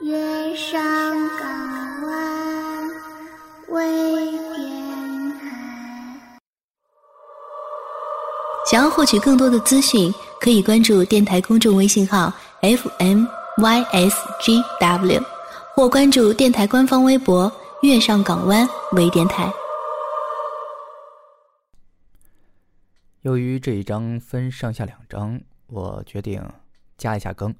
月上港湾微电台。想要获取更多的资讯，可以关注电台公众微信号 FMYSGW，或关注电台官方微博“月上港湾微电台”。由于这一章分上下两章，我决定加一下更。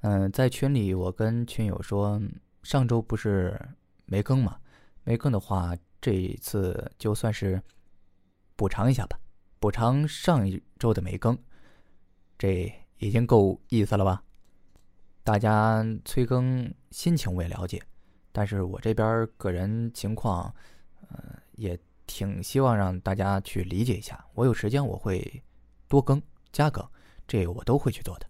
嗯，在群里我跟群友说，上周不是没更吗？没更的话，这一次就算是补偿一下吧，补偿上一周的没更，这已经够意思了吧？大家催更心情我也了解，但是我这边个人情况，呃，也挺希望让大家去理解一下。我有时间我会多更加更，这我都会去做的。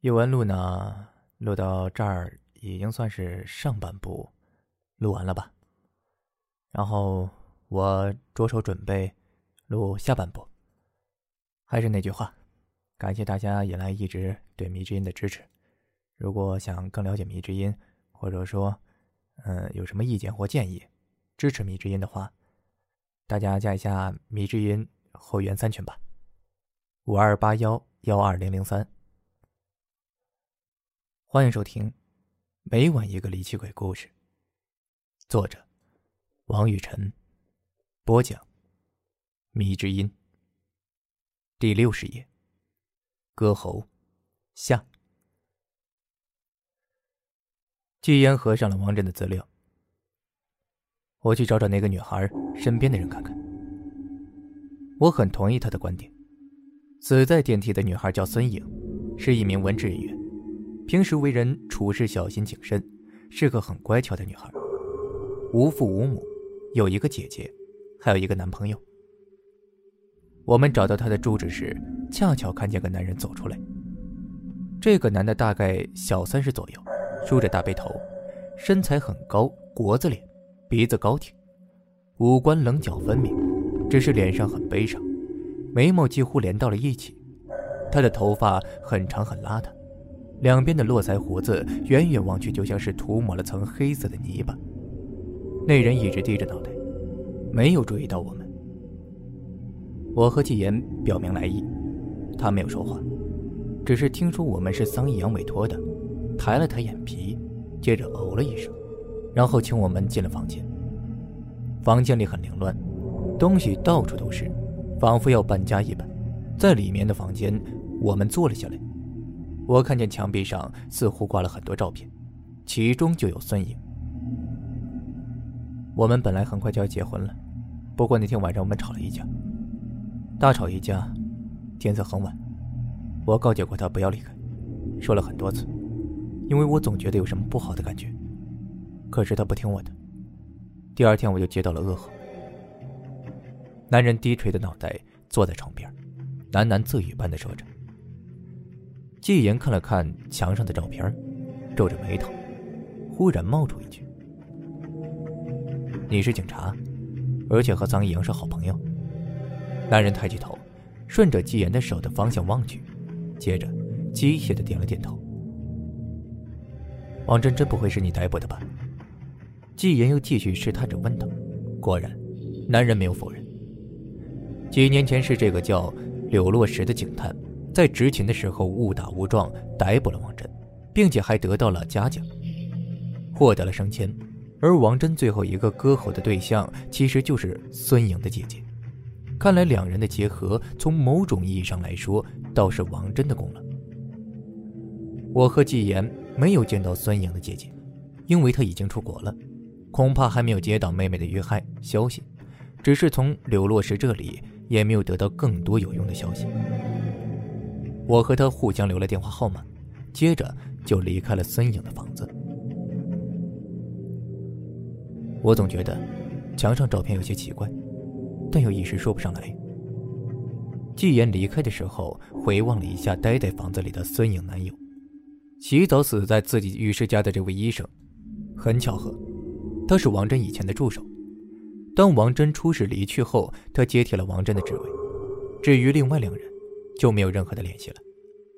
译文录呢，录到这儿已经算是上半部录完了吧？然后我着手准备录下半部。还是那句话，感谢大家以来一直对迷之音的支持。如果想更了解迷之音，或者说，嗯，有什么意见或建议，支持迷之音的话，大家加一下迷之音会员三群吧，五二八幺幺二零零三。欢迎收听，每晚一个离奇鬼故事。作者：王雨辰，播讲：迷之音。第六十页，歌喉下。季言合上了王震的资料。我去找找那个女孩身边的人看看。我很同意他的观点，死在电梯的女孩叫孙颖，是一名文职人员。平时为人处事小心谨慎，是个很乖巧的女孩。无父无母，有一个姐姐，还有一个男朋友。我们找到她的住址时，恰巧看见个男人走出来。这个男的大概小三十左右，梳着大背头，身材很高，国字脸，鼻子高挺，五官棱角分明，只是脸上很悲伤，眉毛几乎连到了一起。他的头发很长很邋遢。两边的络腮胡子，远远望去就像是涂抹了层黑色的泥巴。那人一直低着脑袋，没有注意到我们。我和纪言表明来意，他没有说话，只是听说我们是桑一阳委托的，抬了抬眼皮，接着哦了一声，然后请我们进了房间。房间里很凌乱，东西到处都是，仿佛要搬家一般。在里面的房间，我们坐了下来。我看见墙壁上似乎挂了很多照片，其中就有孙颖。我们本来很快就要结婚了，不过那天晚上我们吵了一架，大吵一架，天色很晚。我告诫过他不要离开，说了很多次，因为我总觉得有什么不好的感觉。可是他不听我的。第二天我就接到了噩耗。男人低垂的脑袋坐在床边，喃喃自语般的说着。季言看了看墙上的照片，皱着眉头，忽然冒出一句：“你是警察，而且和桑一阳是好朋友。”男人抬起头，顺着季言的手的方向望去，接着机械的点了点头。王真真不会是你逮捕的吧？季言又继续试探着问道。果然，男人没有否认。几年前是这个叫柳落石的警探。在执勤的时候误打误撞逮捕了王真，并且还得到了嘉奖，获得了升迁。而王真最后一个割喉的对象其实就是孙颖的姐姐。看来两人的结合，从某种意义上来说，倒是王真的功劳。我和纪言没有见到孙颖的姐姐，因为她已经出国了，恐怕还没有接到妹妹的遇害消息。只是从柳落石这里也没有得到更多有用的消息。我和他互相留了电话号码，接着就离开了孙颖的房子。我总觉得墙上照片有些奇怪，但又一时说不上来。季言离开的时候，回望了一下待在房子里的孙颖男友，洗澡死在自己浴室家的这位医生，很巧合，他是王真以前的助手。当王真出事离去后，他接替了王真的职位。至于另外两人。就没有任何的联系了，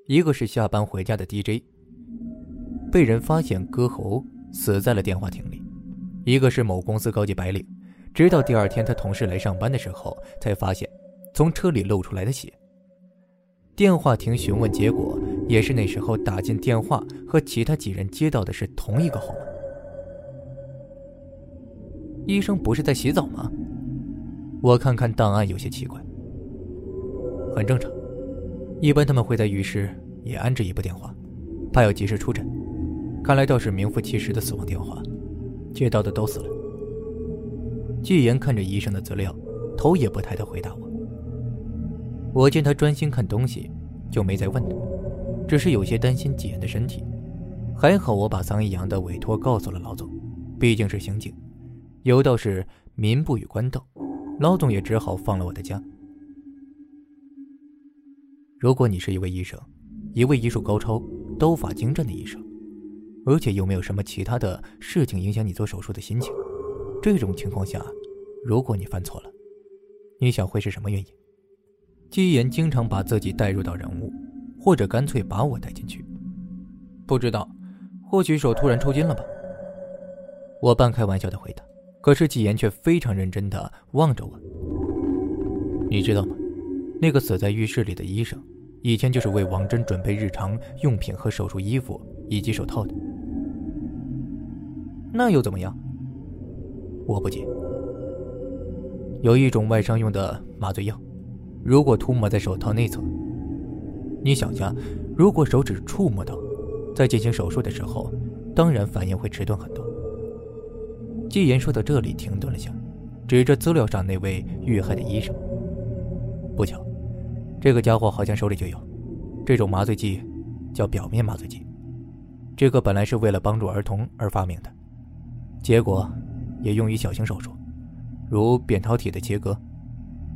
一个是下班回家的 DJ，被人发现割喉死在了电话亭里；一个是某公司高级白领，直到第二天他同事来上班的时候，才发现从车里露出来的血。电话亭询问结果也是那时候打进电话和其他几人接到的是同一个号码。医生不是在洗澡吗？我看看档案有些奇怪。很正常，一般他们会在浴室也安置一部电话，怕要及时出诊。看来倒是名副其实的死亡电话，接到的都死了。季言看着医生的资料，头也不抬的回答我。我见他专心看东西，就没再问他，只是有些担心季言的身体。还好我把桑一阳的委托告诉了老总，毕竟是刑警，有道是民不与官斗，老总也只好放了我的假。如果你是一位医生，一位医术高超、刀法精湛的医生，而且又没有什么其他的事情影响你做手术的心情，这种情况下，如果你犯错了，你想会是什么原因？基言经常把自己带入到人物，或者干脆把我带进去。不知道，或许手突然抽筋了吧？我半开玩笑的回答，可是纪言却非常认真的望着我。你知道吗？那个死在浴室里的医生。以前就是为王真准备日常用品和手术衣服以及手套的，那又怎么样？我不解。有一种外伤用的麻醉药，如果涂抹在手套内侧，你想下，如果手指触摸到，在进行手术的时候，当然反应会迟钝很多。季言说到这里停顿了下，指着资料上那位遇害的医生，不巧。这个家伙好像手里就有，这种麻醉剂叫表面麻醉剂。这个本来是为了帮助儿童而发明的，结果也用于小型手术，如扁桃体的切割。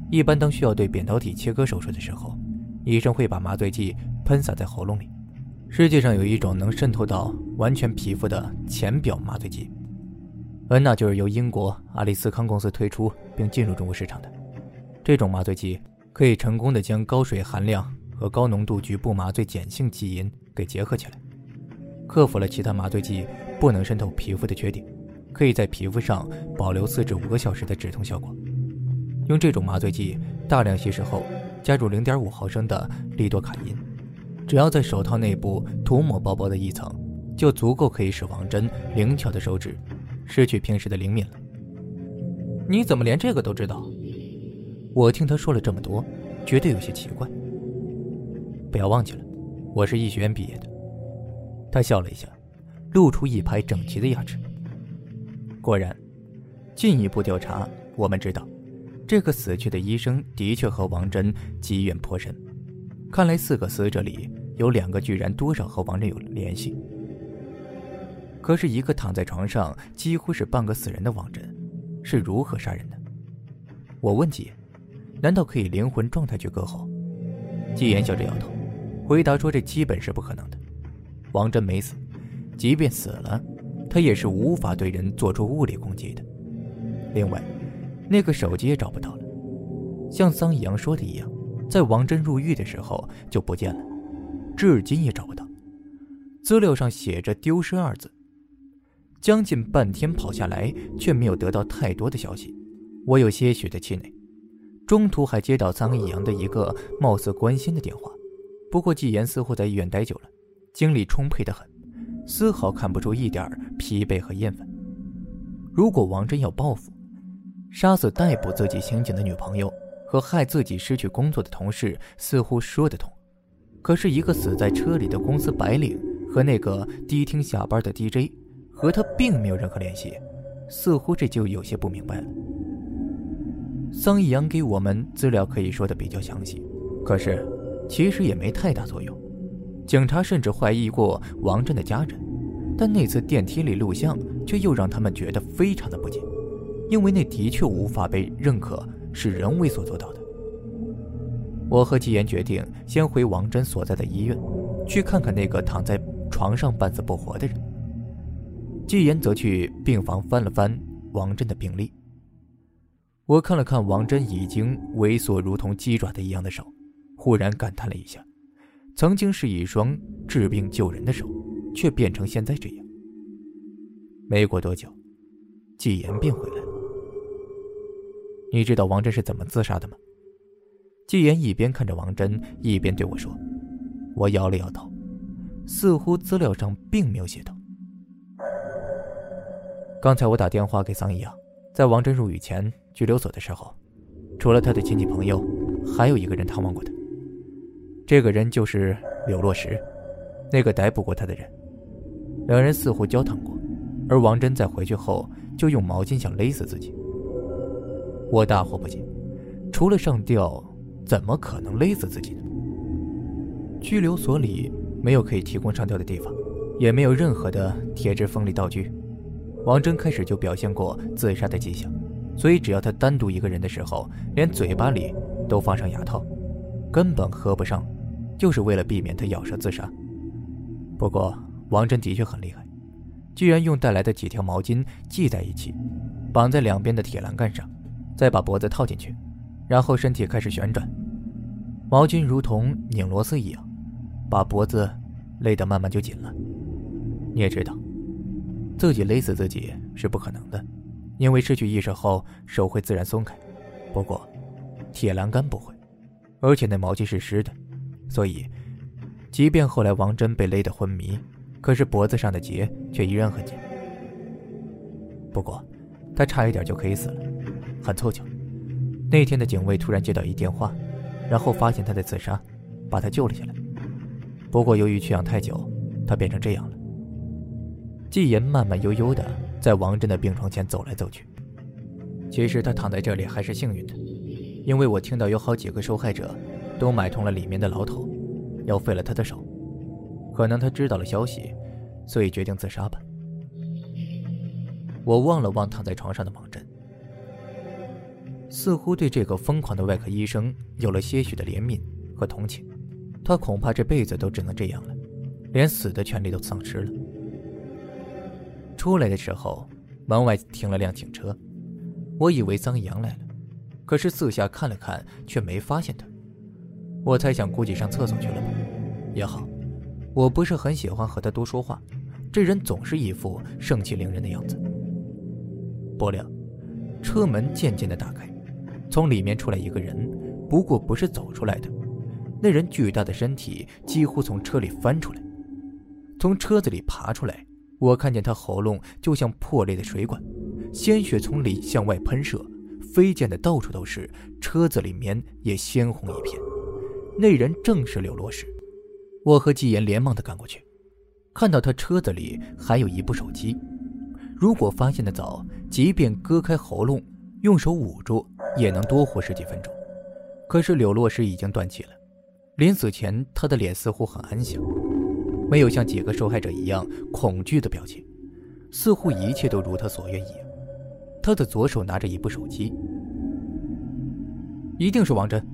一般当需要对扁桃体切割手术的时候，医生会把麻醉剂喷洒在喉咙里。世界上有一种能渗透到完全皮肤的浅表麻醉剂，而那就是由英国阿利斯康公司推出并进入中国市场的这种麻醉剂。可以成功的将高水含量和高浓度局部麻醉碱性基因给结合起来，克服了其他麻醉剂不能渗透皮肤的缺点，可以在皮肤上保留四至五个小时的止痛效果。用这种麻醉剂大量稀释后，加入零点五毫升的利多卡因，只要在手套内部涂抹薄薄的一层，就足够可以使王真灵巧的手指失去平时的灵敏了。你怎么连这个都知道？我听他说了这么多，觉得有些奇怪。不要忘记了，我是医学院毕业的。他笑了一下，露出一排整齐的牙齿。果然，进一步调查，我们知道，这个死去的医生的确和王真积怨颇深。看来四个死者里有两个居然多少和王真有联系。可是，一个躺在床上几乎是半个死人的王真，是如何杀人的？我问季。难道可以灵魂状态去割喉？季言笑着摇头，回答说：“这基本是不可能的。王真没死，即便死了，他也是无法对人做出物理攻击的。另外，那个手机也找不到了，像桑以阳说的一样，在王真入狱的时候就不见了，至今也找不到。资料上写着‘丢失’二字，将近半天跑下来，却没有得到太多的消息，我有些许的气馁。”中途还接到桑以阳的一个貌似关心的电话，不过纪言似乎在医院待久了，精力充沛的很，丝毫看不出一点疲惫和厌烦。如果王真要报复，杀死逮捕自己刑警的女朋友和害自己失去工作的同事，似乎说得通。可是，一个死在车里的公司白领和那个迪厅下班的 DJ，和他并没有任何联系，似乎这就有些不明白了。桑一阳给我们资料可以说的比较详细，可是其实也没太大作用。警察甚至怀疑过王震的家人，但那次电梯里录像却又让他们觉得非常的不解，因为那的确无法被认可是人为所做到的。我和季言决定先回王真所在的医院，去看看那个躺在床上半死不活的人。季言则去病房翻了翻王震的病历。我看了看王真已经猥琐如同鸡爪的一样的手，忽然感叹了一下，曾经是一双治病救人的手，却变成现在这样。没过多久，纪言便回来了。你知道王真是怎么自杀的吗？纪言一边看着王真，一边对我说。我摇了摇头，似乎资料上并没有写到。刚才我打电话给桑一阳，在王真入狱前拘留所的时候，除了他的亲戚朋友，还有一个人探望过他。这个人就是柳落石，那个逮捕过他的人。两人似乎交谈过，而王真在回去后就用毛巾想勒死自己。我大惑不解，除了上吊，怎么可能勒死自己呢？拘留所里没有可以提供上吊的地方，也没有任何的铁质锋利道具。王真开始就表现过自杀的迹象，所以只要他单独一个人的时候，连嘴巴里都放上牙套，根本合不上，就是为了避免他咬舌自杀。不过王真的确很厉害，居然用带来的几条毛巾系在一起，绑在两边的铁栏杆上，再把脖子套进去，然后身体开始旋转，毛巾如同拧螺丝一样。把脖子勒得慢慢就紧了。你也知道，自己勒死自己是不可能的，因为失去意识后手会自然松开。不过，铁栏杆不会，而且那毛巾是湿的，所以，即便后来王真被勒得昏迷，可是脖子上的结却依然很紧。不过，他差一点就可以死了，很凑巧，那天的警卫突然接到一电话，然后发现他在自杀，把他救了下来。不过，由于缺氧太久，他变成这样了。季言慢慢悠悠的在王真的病床前走来走去。其实他躺在这里还是幸运的，因为我听到有好几个受害者都买通了里面的牢头，要废了他的手。可能他知道了消息，所以决定自杀吧。我望了望躺在床上的王真，似乎对这个疯狂的外科医生有了些许的怜悯和同情。他恐怕这辈子都只能这样了，连死的权利都丧失了。出来的时候，门外停了辆警车，我以为桑阳来了，可是四下看了看，却没发现他。我猜想，估计上厕所去了吧。也好，我不是很喜欢和他多说话，这人总是一副盛气凌人的样子。不料，车门渐渐的打开，从里面出来一个人，不过不是走出来的。那人巨大的身体几乎从车里翻出来，从车子里爬出来。我看见他喉咙就像破裂的水管，鲜血从里向外喷射，飞溅的到处都是。车子里面也鲜红一片。那人正是柳洛石。我和季言连忙的赶过去，看到他车子里还有一部手机。如果发现的早，即便割开喉咙，用手捂住，也能多活十几分钟。可是柳落石已经断气了。临死前，他的脸似乎很安详，没有像几个受害者一样恐惧的表情，似乎一切都如他所愿一样。他的左手拿着一部手机，一定是王真，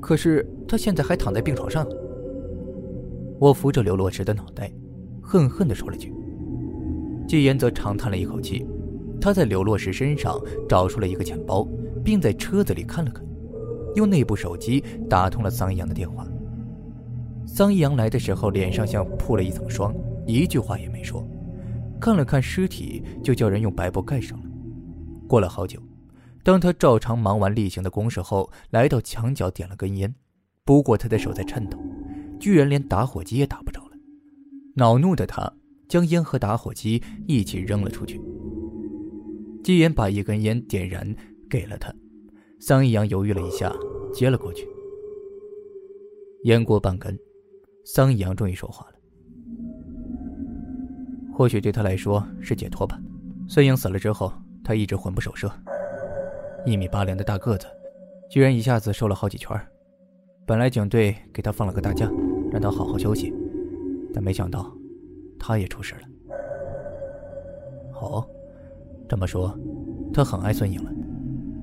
可是他现在还躺在病床上呢。我扶着刘洛石的脑袋，恨恨地说了句。季言则长叹了一口气，他在刘洛石身上找出了一个钱包，并在车子里看了看，用那部手机打通了桑阳的电话。桑一阳来的时候，脸上像铺了一层霜，一句话也没说，看了看尸体，就叫人用白布盖上了。过了好久，当他照常忙完例行的公事后，来到墙角点了根烟，不过他的手在颤抖，居然连打火机也打不着了。恼怒的他将烟和打火机一起扔了出去。季言把一根烟点燃，给了他。桑一阳犹豫了一下，接了过去。烟过半根。桑一阳终于说话了，或许对他来说是解脱吧。孙颖死了之后，他一直魂不守舍，一米八零的大个子，居然一下子瘦了好几圈。本来警队给他放了个大假，让他好好休息，但没想到，他也出事了。哦，这么说，他很爱孙颖了。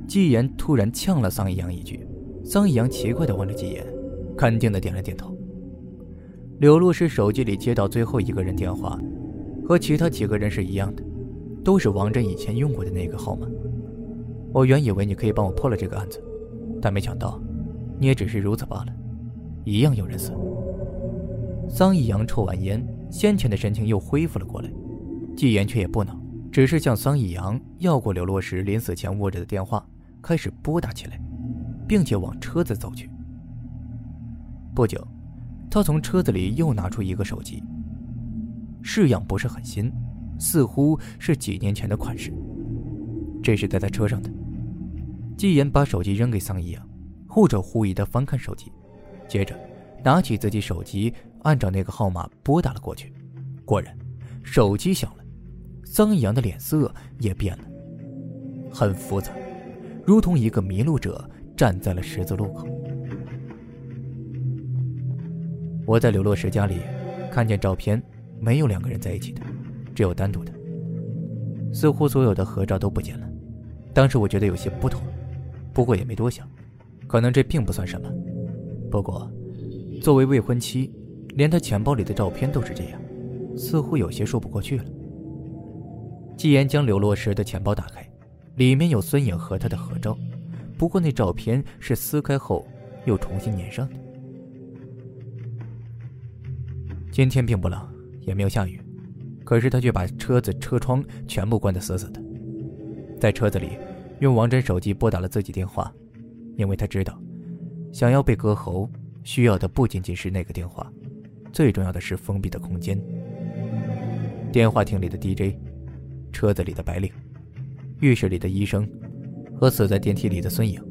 纪言突然呛了桑一阳一句，桑一阳奇怪的问了纪言，肯定的点了点头。柳露是手机里接到最后一个人电话，和其他几个人是一样的，都是王真以前用过的那个号码。我原以为你可以帮我破了这个案子，但没想到，你也只是如此罢了，一样有人死。桑义阳抽完烟，先前的神情又恢复了过来。纪言却也不恼，只是向桑义阳要过刘洛石临死前握着的电话，开始拨打起来，并且往车子走去。不久，他从车子里又拿出一个手机，式样不是很新，似乎是几年前的款式。这是待在车上的。季言把手机扔给桑一阳，后者狐疑的翻看手机，接着拿起自己手机，按照那个号码拨打了过去。果然，手机响了，桑一阳的脸色也变了，很复杂，如同一个迷路者站在了十字路口。我在刘洛石家里看见照片，没有两个人在一起的，只有单独的。似乎所有的合照都不见了。当时我觉得有些不妥，不过也没多想，可能这并不算什么。不过，作为未婚妻，连他钱包里的照片都是这样，似乎有些说不过去了。季言将刘洛石的钱包打开，里面有孙颖和他的合照，不过那照片是撕开后又重新粘上的。今天并不冷，也没有下雨。可是他却把车子车窗全部关得死死的，在车子里用王真手机拨打了自己电话，因为他知道，想要被割喉，需要的不仅仅是那个电话，最重要的是封闭的空间。电话亭里的 DJ，车子里的白领，浴室里的医生，和死在电梯里的孙颖，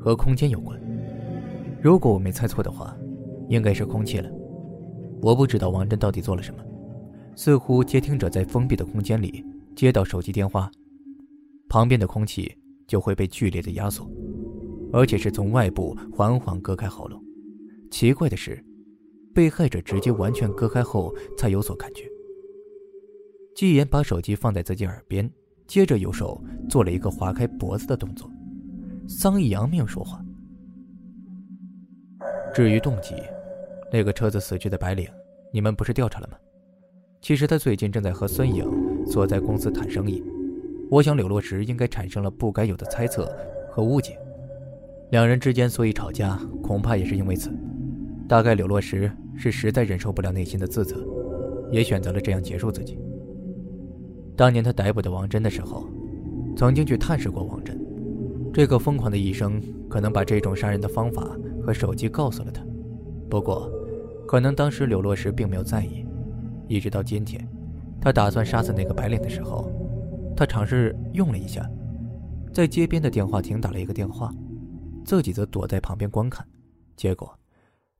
和空间有关。如果我没猜错的话，应该是空气了。我不知道王真到底做了什么。似乎接听者在封闭的空间里接到手机电话，旁边的空气就会被剧烈的压缩，而且是从外部缓缓割开喉咙。奇怪的是，被害者直接完全割开后才有所感觉。纪言把手机放在自己耳边，接着右手做了一个划开脖子的动作。桑一阳没有说话。至于动机，那个车子死去的白领，你们不是调查了吗？其实他最近正在和孙颖所在公司谈生意，我想柳落石应该产生了不该有的猜测和误解，两人之间所以吵架，恐怕也是因为此。大概柳落石是实在忍受不了内心的自责，也选择了这样结束自己。当年他逮捕的王真的时候，曾经去探视过王真，这个疯狂的医生可能把这种杀人的方法和手机告诉了他，不过，可能当时柳洛石并没有在意。一直到今天，他打算杀死那个白领的时候，他尝试用了一下，在街边的电话亭打了一个电话，自己则躲在旁边观看。结果，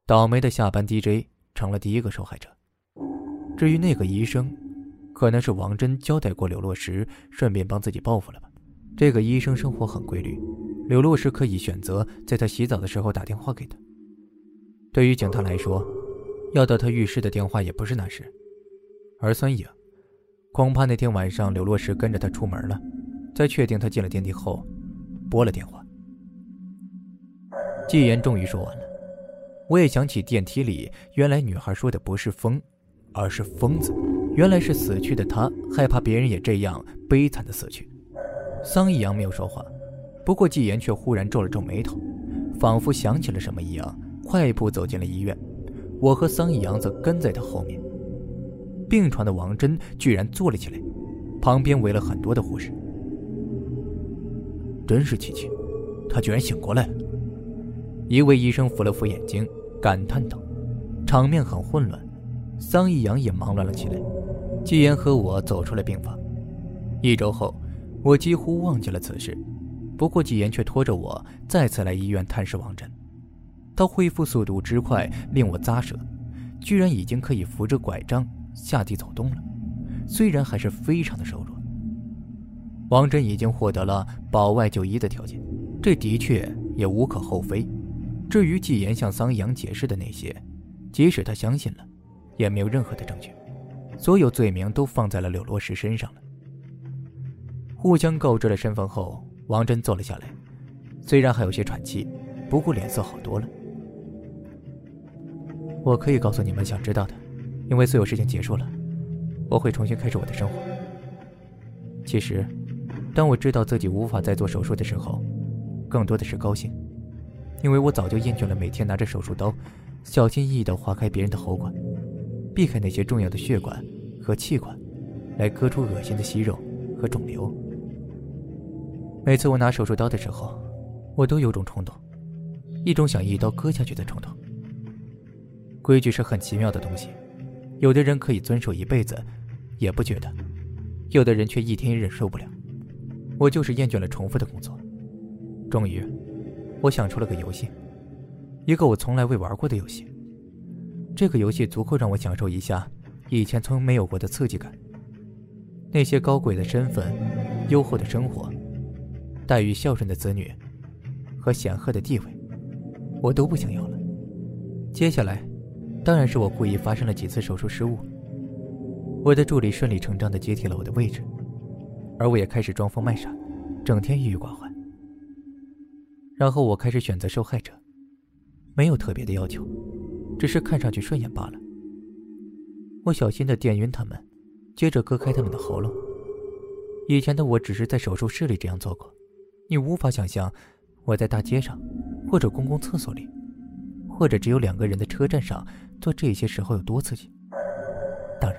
倒霉的下班 DJ 成了第一个受害者。至于那个医生，可能是王真交代过柳洛石，顺便帮自己报复了吧。这个医生生活很规律，柳洛石可以选择在他洗澡的时候打电话给他。对于警察来说，要到他浴室的电话也不是难事。而孙颖，恐怕那天晚上柳洛石跟着他出门了，在确定他进了电梯后，拨了电话。纪言终于说完了，我也想起电梯里原来女孩说的不是疯，而是疯子，原来是死去的他害怕别人也这样悲惨的死去。桑一阳没有说话，不过纪言却忽然皱了皱眉头，仿佛想起了什么一样，快步走进了医院。我和桑一阳则跟在他后面。病床的王真居然坐了起来，旁边围了很多的护士。真是奇迹，他居然醒过来了。一位医生扶了扶眼睛，感叹道：“场面很混乱，桑一阳也忙乱了起来。”季言和我走出了病房。一周后，我几乎忘记了此事，不过季言却拖着我再次来医院探视王真。他恢复速度之快，令我咂舌，居然已经可以扶着拐杖。下地走动了，虽然还是非常的瘦弱。王真已经获得了保外就医的条件，这的确也无可厚非。至于季言向桑阳解释的那些，即使他相信了，也没有任何的证据。所有罪名都放在了柳罗石身上了。互相告知了身份后，王真坐了下来，虽然还有些喘气，不过脸色好多了。我可以告诉你们想知道的。因为所有事情结束了，我会重新开始我的生活。其实，当我知道自己无法再做手术的时候，更多的是高兴，因为我早就厌倦了每天拿着手术刀小心翼翼地划开别人的喉管，避开那些重要的血管和气管，来割出恶心的息肉和肿瘤。每次我拿手术刀的时候，我都有种冲动，一种想一刀割下去的冲动。规矩是很奇妙的东西，有的人可以遵守一辈子，也不觉得；有的人却一天也忍受不了。我就是厌倦了重复的工作。终于，我想出了个游戏，一个我从来未玩过的游戏。这个游戏足够让我享受一下以前从没有过的刺激感。那些高贵的身份、优厚的生活、待遇孝顺的子女和显赫的地位，我都不想要了。接下来，当然是我故意发生了几次手术失误。我的助理顺理成章地接替了我的位置，而我也开始装疯卖傻，整天郁郁寡欢。然后我开始选择受害者，没有特别的要求，只是看上去顺眼罢了。我小心的电晕他们，接着割开他们的喉咙。以前的我只是在手术室里这样做过，你无法想象我在大街上，或者公共厕所里，或者只有两个人的车站上做这些时候有多刺激。当然，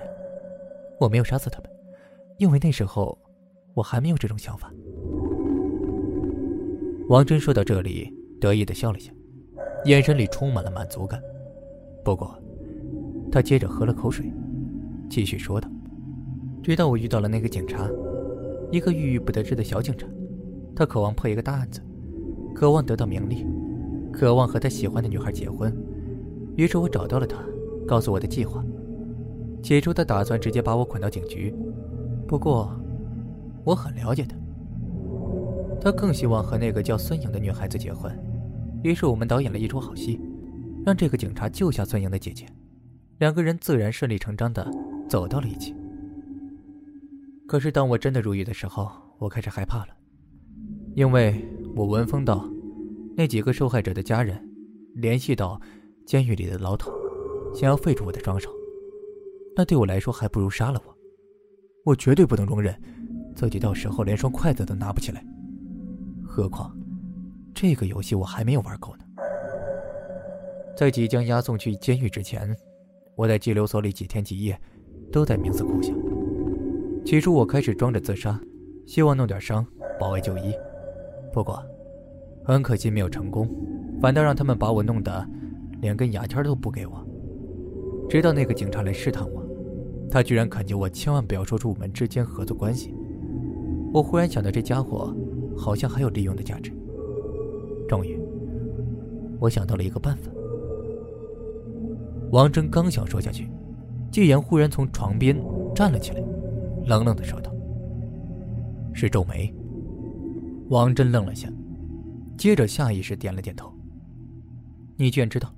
我没有杀死他们，因为那时候我还没有这种想法。王真说到这里，得意的笑了笑，眼神里充满了满足感。不过，他接着喝了口水，继续说道：“直到我遇到了那个警察，一个郁郁不得志的小警察，他渴望破一个大案子，渴望得到名利，渴望和他喜欢的女孩结婚。于是我找到了他，告诉我的计划。起初他打算直接把我捆到警局，不过，我很了解他。”他更希望和那个叫孙颖的女孩子结婚，于是我们导演了一出好戏，让这个警察救下孙颖的姐姐，两个人自然顺理成章的走到了一起。可是当我真的入狱的时候，我开始害怕了，因为我闻风到，那几个受害者的家人联系到监狱里的牢头，想要废除我的双手，那对我来说还不如杀了我。我绝对不能容忍自己到时候连双筷子都拿不起来。何况，这个游戏我还没有玩够呢。在即将押送去监狱之前，我在拘留所里几天几夜，都在冥思苦想。起初我开始装着自杀，希望弄点伤保外就医，不过，很可惜没有成功，反倒让他们把我弄得连根牙签都不给我。直到那个警察来试探我，他居然恳求我千万不要说出我们之间合作关系。我忽然想到这家伙。好像还有利用的价值。终于，我想到了一个办法。王真刚想说下去，季言忽然从床边站了起来，冷冷的说道：“是皱眉。”王真愣了下，接着下意识点了点头。你居然知道？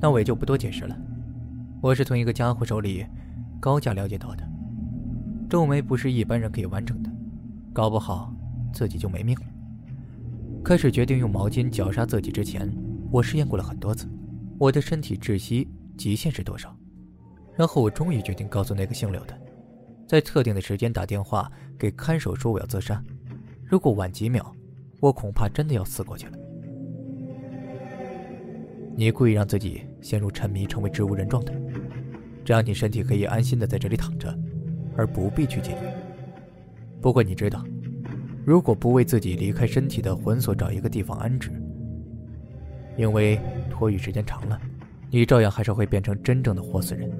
那我也就不多解释了。我是从一个家伙手里高价了解到的。皱眉不是一般人可以完成的，搞不好。自己就没命了。开始决定用毛巾绞杀自己之前，我试验过了很多次，我的身体窒息极限是多少？然后我终于决定告诉那个姓刘的，在特定的时间打电话给看守说我要自杀。如果晚几秒，我恐怕真的要死过去了。你故意让自己陷入沉迷，成为植物人状态，这样你身体可以安心的在这里躺着，而不必去监狱。不过你知道。如果不为自己离开身体的魂所找一个地方安置，因为托狱时间长了，你照样还是会变成真正的活死人。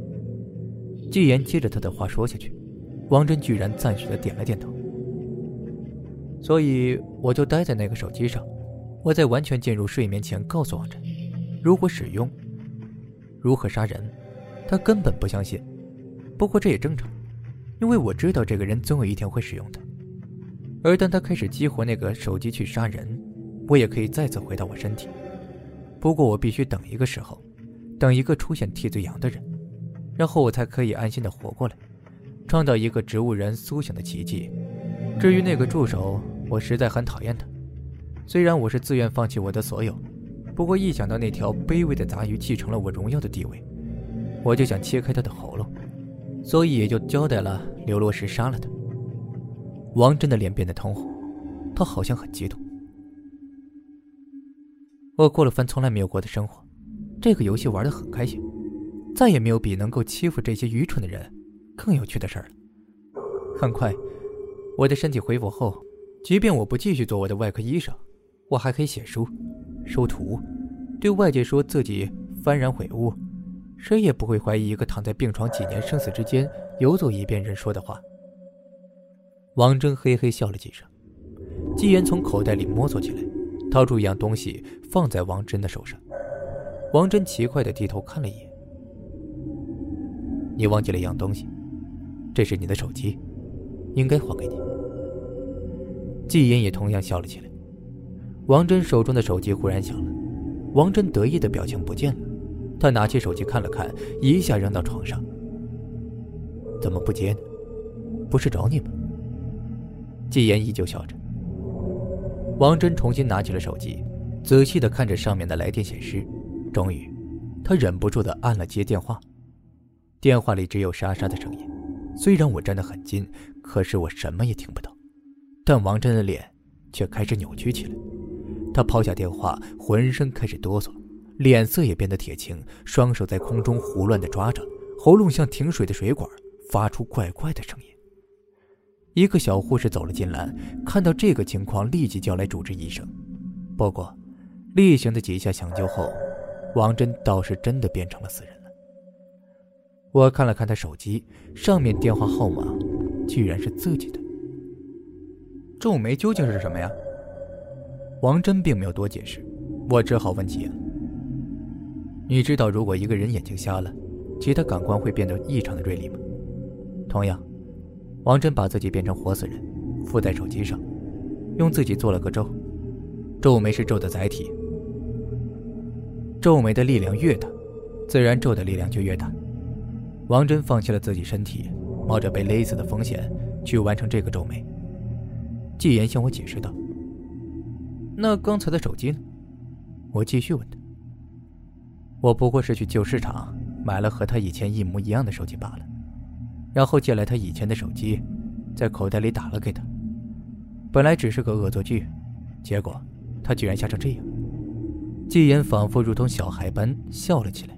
季言接着他的话说下去，王真居然赞许的点了点头。所以我就待在那个手机上，我在完全进入睡眠前告诉王真，如果使用，如何杀人，他根本不相信。不过这也正常，因为我知道这个人总有一天会使用的。而当他开始激活那个手机去杀人，我也可以再次回到我身体。不过我必须等一个时候，等一个出现替罪羊的人，然后我才可以安心的活过来，创造一个植物人苏醒的奇迹。至于那个助手，我实在很讨厌他。虽然我是自愿放弃我的所有，不过一想到那条卑微的杂鱼继承了我荣耀的地位，我就想切开他的喉咙，所以也就交代了刘罗石杀了他。王真的脸变得通红，他好像很激动。我过了番从来没有过的生活，这个游戏玩得很开心，再也没有比能够欺负这些愚蠢的人更有趣的事儿了。很快，我的身体恢复后，即便我不继续做我的外科医生，我还可以写书、收徒，对外界说自己幡然悔悟，谁也不会怀疑一个躺在病床几年生死之间游走一遍人说的话。王真嘿嘿笑了几声，纪言从口袋里摸索起来，掏出一样东西放在王真的手上。王真奇怪的低头看了一眼，你忘记了一样东西，这是你的手机，应该还给你。季言也同样笑了起来。王真手中的手机忽然响了，王真得意的表情不见了，他拿起手机看了看，一下扔到床上。怎么不接呢？不是找你吗？季言依旧笑着。王真重新拿起了手机，仔细的看着上面的来电显示。终于，他忍不住的按了接电话。电话里只有沙沙的声音，虽然我站得很近，可是我什么也听不到。但王真的脸却开始扭曲起来，他抛下电话，浑身开始哆嗦，脸色也变得铁青，双手在空中胡乱的抓着，喉咙像停水的水管，发出怪怪的声音。一个小护士走了进来，看到这个情况，立即叫来主治医生。不过，例行的几下抢救后。王真倒是真的变成了死人了。我看了看他手机，上面电话号码居然是自己的。皱眉究竟是什么呀？王真并没有多解释，我只好问起了。你知道，如果一个人眼睛瞎了，其他感官会变得异常的锐利吗？同样，王真把自己变成活死人，附在手机上，用自己做了个咒。皱眉是咒的载体。皱眉的力量越大，自然咒的力量就越大。王真放弃了自己身体，冒着被勒死的风险去完成这个皱眉。纪言向我解释道：“那刚才的手机呢？”我继续问他：“我不过是去旧市场买了和他以前一模一样的手机罢了，然后借来他以前的手机，在口袋里打了给他。本来只是个恶作剧，结果他居然吓成这样。”纪言仿佛如同小孩般笑了起来。